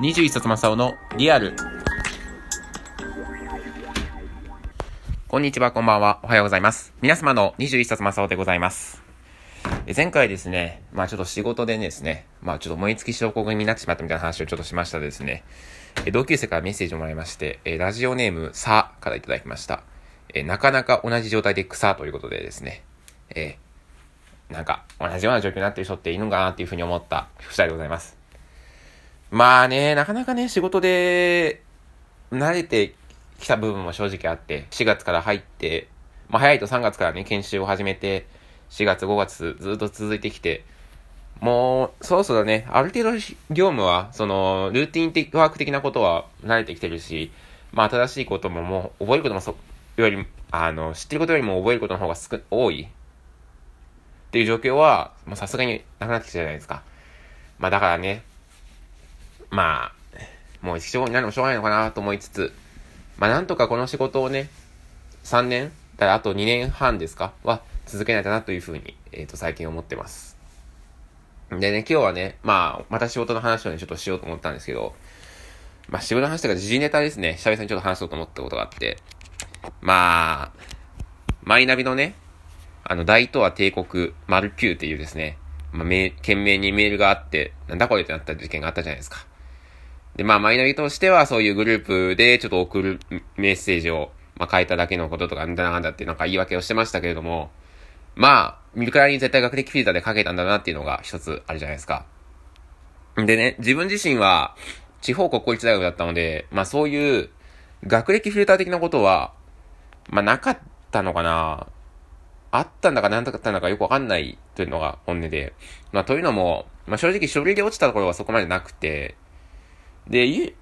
21冊正雄のリアル。こんにちは、こんばんは。おはようございます。皆様の21冊正雄でございます。前回ですね、まあちょっと仕事でですね、まあちょっと燃え尽き症候群になってしまったみたいな話をちょっとしましたですね。同級生からメッセージをもらいまして、ラジオネームさからいただきました。なかなか同じ状態で草ということでですね、えーなんか、同じような状況になっている人っているのかなっていうふうに思った二人でございます。まあね、なかなかね、仕事で、慣れてきた部分も正直あって、4月から入って、まあ早いと3月からね、研修を始めて、4月5月ずっと続いてきて、もう、そろそろね、ある程度業務は、その、ルーティン的ワーク的なことは慣れてきてるし、まあ新しいことももう、覚えることもそ、より、あの、知ってることよりも覚えることの方が少、多いっていう状況は、もうさすがになくなってきたじゃないですか。まあだからね、まあ、もう一生になるのもしょうがないのかなと思いつつ、まあなんとかこの仕事をね、3年だあと2年半ですか？は続けないとなというふうに、えっ、と最近思ってます。でね、今日はね、まあ、また仕事の話をね、ちょっとしようと思ったんですけど、まあ仕事の話とか時事ネタですね、久々にちょっと話そうと思ったことがあって、まあ、マイナビのね、あの、大東亜帝国丸9っていうですね、まあ、め、懸命にメールがあって、なんだこれってなった事件があったじゃないですか。で、まあ、マイナビとしては、そういうグループで、ちょっと送るメッセージを、まあ、変えただけのこととか、なんだなんだって、なんか言い訳をしてましたけれども、まあ、見るからに絶対学歴フィルターで書けたんだなっていうのが一つあるじゃないですか。でね、自分自身は、地方国公立大学だったので、まあ、そういう、学歴フィルター的なことは、まあ、なかったのかなあったんだかなんだかったんだかよくわかんないというのが本音で。まあ、というのも、まあ、正直書類で落ちたところはそこまでなくて、で、唯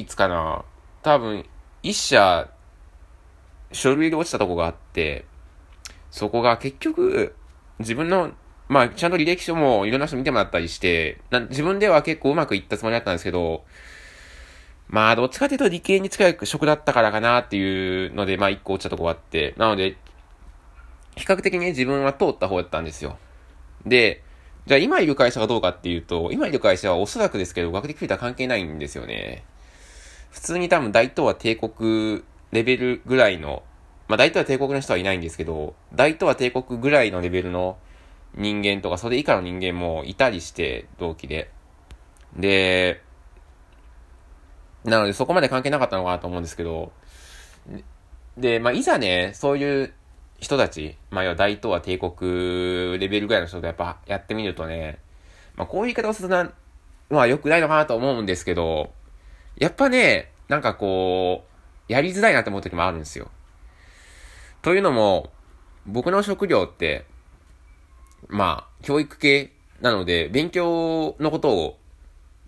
一かな多分、一社、書類で落ちたとこがあって、そこが結局、自分の、まあ、ちゃんと履歴書もいろんな人見てもらったりして、自分では結構うまくいったつもりだったんですけど、まあ、どっちかというと理系に近い職だったからかなっていうので、まあ、一個落ちたとこがあって、なので、比較的ね、自分は通った方だったんですよ。で、じゃあ今いる会社がどうかっていうと、今いる会社はおそらくですけど、学歴フィルター関係ないんですよね。普通に多分大東亜帝国レベルぐらいの、まあ大東亜帝国の人はいないんですけど、大東亜帝国ぐらいのレベルの人間とか、それ以下の人間もいたりして、同期で。で、なのでそこまで関係なかったのかなと思うんですけど、で、まあいざね、そういう人たち、まあ、要は大東亜帝国レベルぐらいの人とやっぱやってみるとね、まあ、こういう言い方をするのは良くないのかなと思うんですけど、やっぱね、なんかこう、やりづらいなって思う時もあるんですよ。というのも、僕の職業って、まあ、教育系なので、勉強のことを、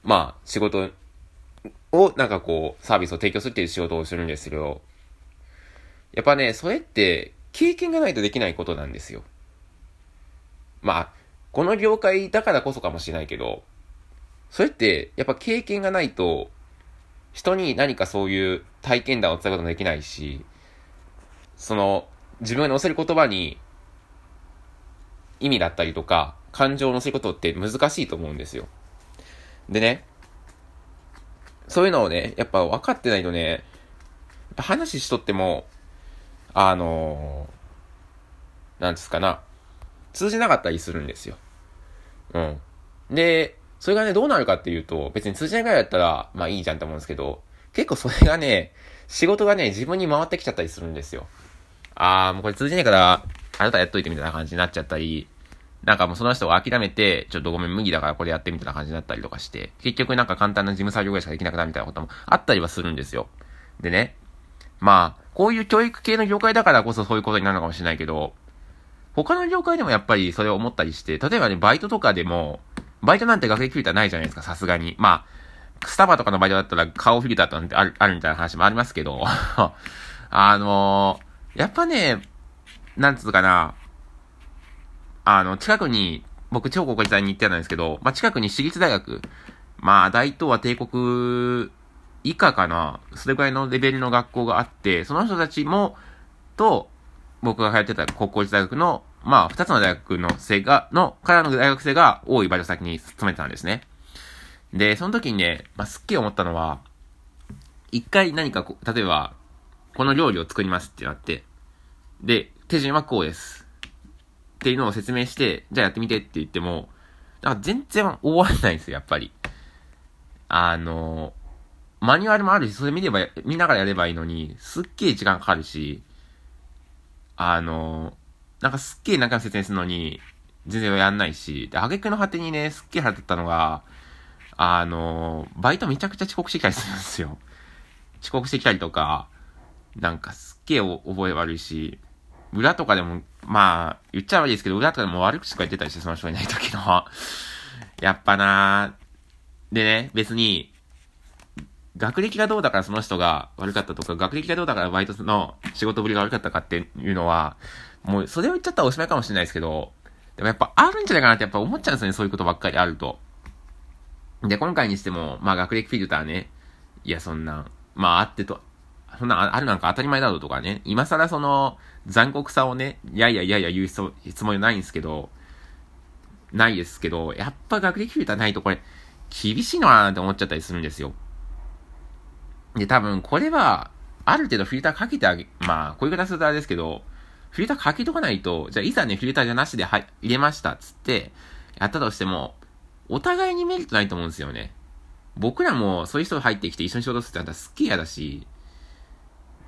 まあ、仕事を、なんかこう、サービスを提供するっていう仕事をするんですけど、やっぱね、それって、経験がないとできないことなんですよ。まあ、この業界だからこそかもしれないけど、それって、やっぱ経験がないと、人に何かそういう体験談を伝えることもできないし、その、自分が乗せる言葉に、意味だったりとか、感情を乗せることって難しいと思うんですよ。でね、そういうのをね、やっぱ分かってないとね、やっぱ話しとっても、あのー、なんですかな、通じなかったりするんですよ。うん。で、それがね、どうなるかっていうと、別に通じないぐらいだったら、まあいいじゃんって思うんですけど、結構それがね、仕事がね、自分に回ってきちゃったりするんですよ。あー、もうこれ通じないから、あなたやっといてみたいな感じになっちゃったり、なんかもうその人が諦めて、ちょっとごめん、無理だからこれやってみたいな感じになったりとかして、結局なんか簡単な事務作業ぐらいしかできなくなるみたいなこともあったりはするんですよ。でね、まあ、こういう教育系の業界だからこそそういうことになるのかもしれないけど、他の業界でもやっぱりそれを思ったりして、例えばね、バイトとかでも、バイトなんて学歴フィルターないじゃないですか、さすがに。まあ、スタバとかのバイトだったら顔フィルターなんてある、あるみたいな話もありますけど、あのー、やっぱね、なんつうかな、あの、近くに、僕、超高校時代に行ってたんですけど、まあ、近くに私立大学、まあ、大東亜帝国以下かな、それくらいのレベルの学校があって、その人たちも、と、僕が通ってた国公立大学の、まあ、二つの大学の生が、の、からの大学生が多いバイト先に勤めてたんですね。で、その時にね、まあ、すっげえ思ったのは、一回何かこ、例えば、この料理を作りますってなって、で、手順はこうです。っていうのを説明して、じゃあやってみてって言っても、なんか全然終わらないんですよ、やっぱり。あの、マニュアルもあるし、それ見れば、見ながらやればいいのに、すっげえ時間かかるし、あの、なんかすっげえ何回も説明するのに、全然やんないし、で、挙句の果てにね、すっげえ腹立ったのが、あの、バイトめちゃくちゃ遅刻してきたりするんですよ。遅刻してきたりとか、なんかすっげえ覚え悪いし、裏とかでも、まあ、言っちゃ悪いですけど、裏とかでも悪口とか言ってたりして、その人いない時の。やっぱなでね、別に、学歴がどうだからその人が悪かったとか、学歴がどうだからバイトの仕事ぶりが悪かったかっていうのは、もうそれを言っちゃったらおしまいかもしれないですけど、でもやっぱあるんじゃないかなってやっぱ思っちゃうんですよね、そういうことばっかりあると。で、今回にしても、まあ学歴フィルターね、いや、そんな、まああってと、そんなあるなんか当たり前だろうとかね、今更その残酷さをね、いやいやいやいや言うつもりないんですけど、ないですけど、やっぱ学歴フィルターないとこれ、厳しいのかなって思っちゃったりするんですよ。で、多分これは、ある程度フィルターかけてあげ、まあ、こういう形するとあれですけど、フィルターかけとかないと、じゃあいざね、フィルターじゃなしで入れましたっつって、やったとしても、お互いにメリットないと思うんですよね。僕らもそういう人が入ってきて一緒に仕事するってなったすっげえ嫌だし、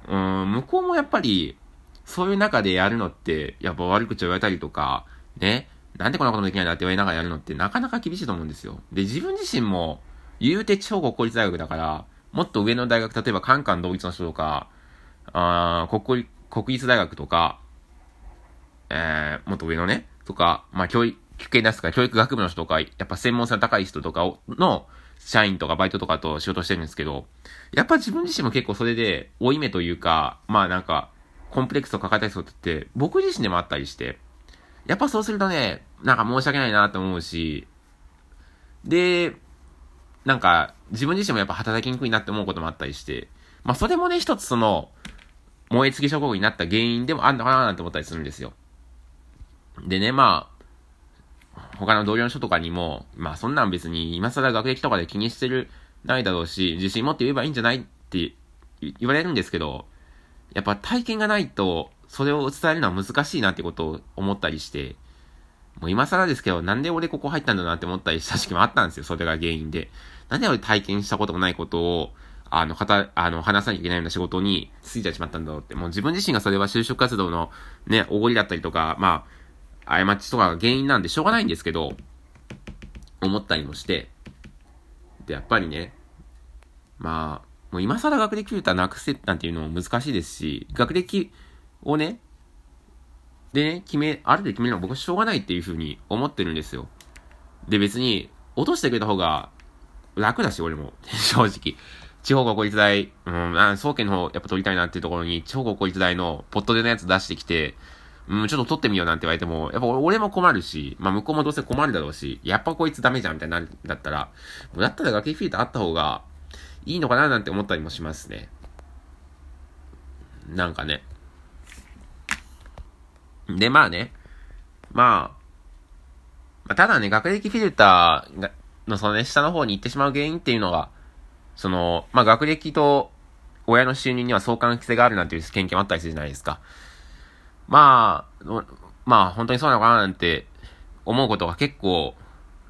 うん、向こうもやっぱり、そういう中でやるのって、やっぱ悪口を言われたりとか、ね、なんでこんなことできないんだって言われながらやるのってなかなか厳しいと思うんですよ。で、自分自身も、言うて超国公立大学だから、もっと上の大学、例えばカンカン同一の人とか、あ国国立大学とか、えー、もっと上のね、とか、まあ、教育系出すか、教育学部の人とか、やっぱ専門性の高い人とかの、社員とかバイトとかと仕事してるんですけど、やっぱ自分自身も結構それで、負い目というか、まあなんか、コンプレックスを抱えた人って、僕自身でもあったりして、やっぱそうするとね、なんか申し訳ないなと思うし、で、なんか、自分自身もやっぱ働きにくいなって思うこともあったりして、まあそれもね、一つその、燃え尽き症候群になった原因でもあるのかななんて思ったりするんですよ。でね、まあ、他の同僚の人とかにも、まあそんなん別に今更学歴とかで気にしてるないだろうし、自信持って言えばいいんじゃないって言われるんですけど、やっぱ体験がないと、それを伝えるのは難しいなってことを思ったりして、もう今更ですけど、なんで俺ここ入ったんだなって思ったりした時期もあったんですよ。それが原因で。なんで俺体験したことがないことを、あの、はた、あの、話さなきゃいけないような仕事についてしまったんだろうって。もう自分自身がそれは就職活動のね、おごりだったりとか、まあ、過ちとかが原因なんでしょうがないんですけど、思ったりもして、で、やっぱりね、まあ、もう今更学歴フィルターなくせなんていうのも難しいですし、学歴をね、でね、決め、ある程度決めるのは僕はしょうがないっていうふうに思ってるんですよ。で、別に、落としてくれた方が楽だし、俺も。正直。地方国立大、うん、あ総研の方やっぱ取りたいなっていうところに、地方国立大のポットでのやつ出してきて、うん、ちょっと取ってみようなんて言われても、やっぱ俺も困るし、まあ向こうもどうせ困るだろうし、やっぱこいつダメじゃんみたいなだったら、もうだったら学歴フィルターあった方がいいのかななんて思ったりもしますね。なんかね。で、まあね。まあ、ま、ただね、学歴フィルターのそのね、下の方に行ってしまう原因っていうのが、その、まあ学歴と親の収入には相関性があるなんていう研究もあったりするじゃないですか。まあ、まあ本当にそうなのかななんて思うことが結構、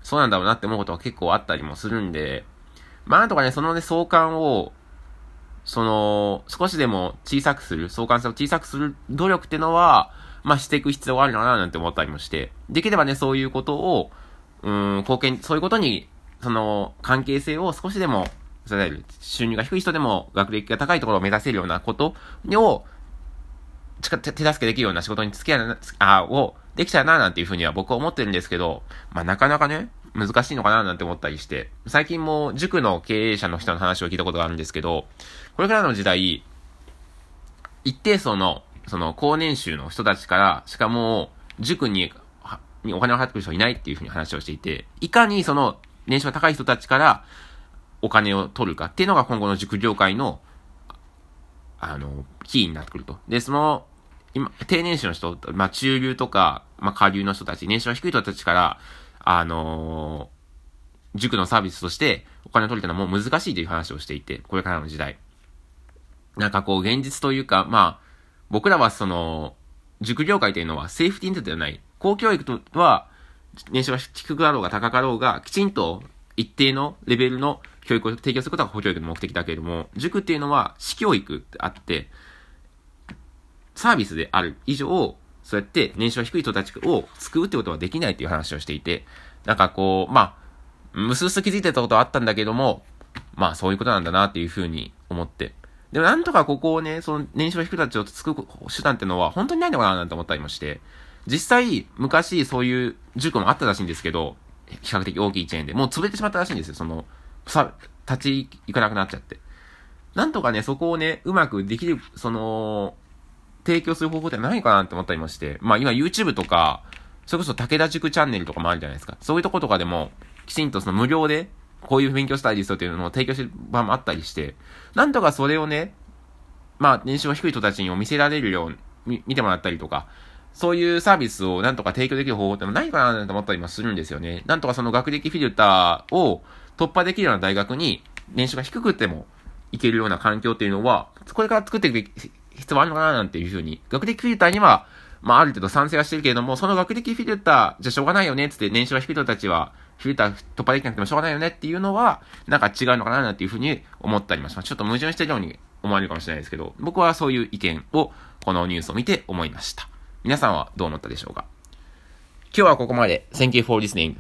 そうなんだろうなって思うことが結構あったりもするんで、まあなんとかね、そのね、相関を、その、少しでも小さくする、相関性を小さくする努力っていうのは、まあしていく必要があるのかななんて思ったりもして、できればね、そういうことを、うん、貢献、そういうことに、その、関係性を少しでも、いわゆる収入が低い人でも学歴が高いところを目指せるようなことを、手助けできるような仕事に付き合いあ、をできたらな、なんていうふうには僕は思ってるんですけど、まあなかなかね、難しいのかな、なんて思ったりして、最近も塾の経営者の人の話を聞いたことがあるんですけど、これからの時代、一定層のその、高年収の人たちから、しかも、塾に、にお金を払ってくる人はいないっていうふうに話をしていて、いかにその、年収が高い人たちから、お金を取るかっていうのが今後の塾業界の、あの、キーになってくると。で、その、今、低年収の人、まあ、中流とか、まあ、下流の人たち、年収が低い人たちから、あの塾のサービスとしてお金を取るっていうのはもう難しいという話をしていて、これからの時代。なんかこう、現実というか、まあ、僕らはその、塾業界というのはセーフティーネットではない。公教育とは、年収が低かろうが高かろうが、きちんと一定のレベルの教育を提供することが公教育の目的だけれども、塾っていうのは私教育ってあって、サービスである以上、そうやって年収が低い人たちを救うってことはできないっていう話をしていて、なんかこう、まあ、むすむす気づいてたことはあったんだけども、まあそういうことなんだなっていうふうに思って。でもなんとかここをね、その年収が低い人たちを救う手段ってのは本当にないのかななんて思ったりもして、実際昔そういう塾もあったらしいんですけど、比較的大きいチェーンで、もう潰れてしまったらしいんですよ。その、さ、立ち行かなくなっちゃって。なんとかね、そこをね、うまくできる、その、提供する方法ってないかなって思ったりまして、まあ今 YouTube とか、それこそ武田塾チャンネルとかもあるじゃないですか。そういうとことかでも、きちんとその無料で、こういう勉強したいですよっていうのを提供してる場もあったりして、なんとかそれをね、まあ年収が低い人たちにも見せられるように、見てもらったりとか、そういうサービスをなんとか提供できる方法ってのないかなと思ったりもするんですよね。なんとかその学歴フィルターを突破できるような大学に年収が低くてもいけるような環境っていうのは、これから作っていく必要あるのかななんていうふうに、学歴フィルターには、まあある程度賛成はしてるけれども、その学歴フィルターじゃしょうがないよねつって年収が低い人たちはフィルター突破できなくてもしょうがないよねっていうのは、なんか違うのかななんていうふうに思ったりもします。ちょっと矛盾してるように思われるかもしれないですけど、僕はそういう意見をこのニュースを見て思いました。皆さんはどう思ったでしょうか？今日はここまで。Thank you for listening.